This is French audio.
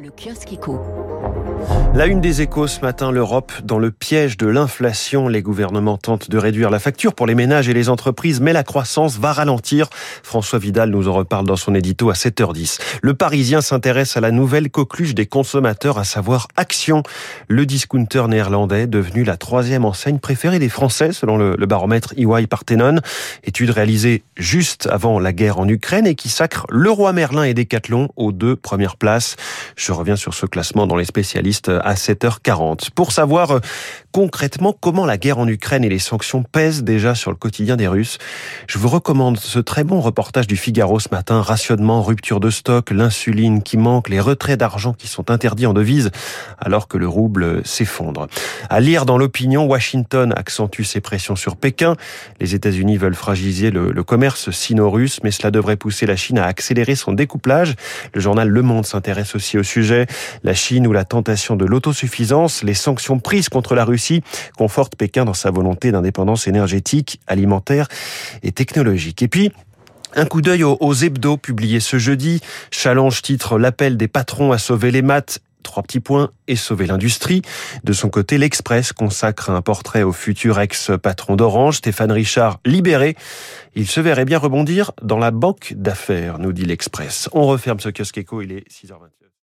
Le kiosque. La une des échos ce matin, l'Europe dans le piège de l'inflation. Les gouvernements tentent de réduire la facture pour les ménages et les entreprises, mais la croissance va ralentir. François Vidal nous en reparle dans son édito à 7h10. Le Parisien s'intéresse à la nouvelle coqueluche des consommateurs, à savoir Action, le discounter néerlandais devenu la troisième enseigne préférée des Français selon le, le baromètre EY Parthenon. Étude réalisée juste avant la guerre en Ukraine et qui sacre Leroy Merlin et Decathlon aux deux premières places. Je reviens sur ce classement dans les spécialistes à 7h40. Pour savoir euh, concrètement comment la guerre en Ukraine et les sanctions pèsent déjà sur le quotidien des Russes, je vous recommande ce très bon reportage du Figaro ce matin, rationnement, rupture de stock, l'insuline qui manque, les retraits d'argent qui sont interdits en devise alors que le rouble s'effondre. À lire dans l'opinion, Washington accentue ses pressions sur Pékin. Les États-Unis veulent fragiliser le, le commerce sino-russe, mais cela devrait pousser la Chine à accélérer son découplage. Le journal Le Monde s'intéresse aussi au sujet. La Chine ou la tentation de l'autosuffisance, les sanctions prises contre la Russie confortent Pékin dans sa volonté d'indépendance énergétique, alimentaire et technologique. Et puis, un coup d'œil aux, hebdos publiés ce jeudi. Challenge titre L'appel des patrons à sauver les maths trois petits points et sauver l'industrie. De son côté, l'Express consacre un portrait au futur ex-patron d'Orange, Stéphane Richard, libéré. Il se verrait bien rebondir dans la banque d'affaires, nous dit l'Express. On referme ce kiosque éco, il est 6h28.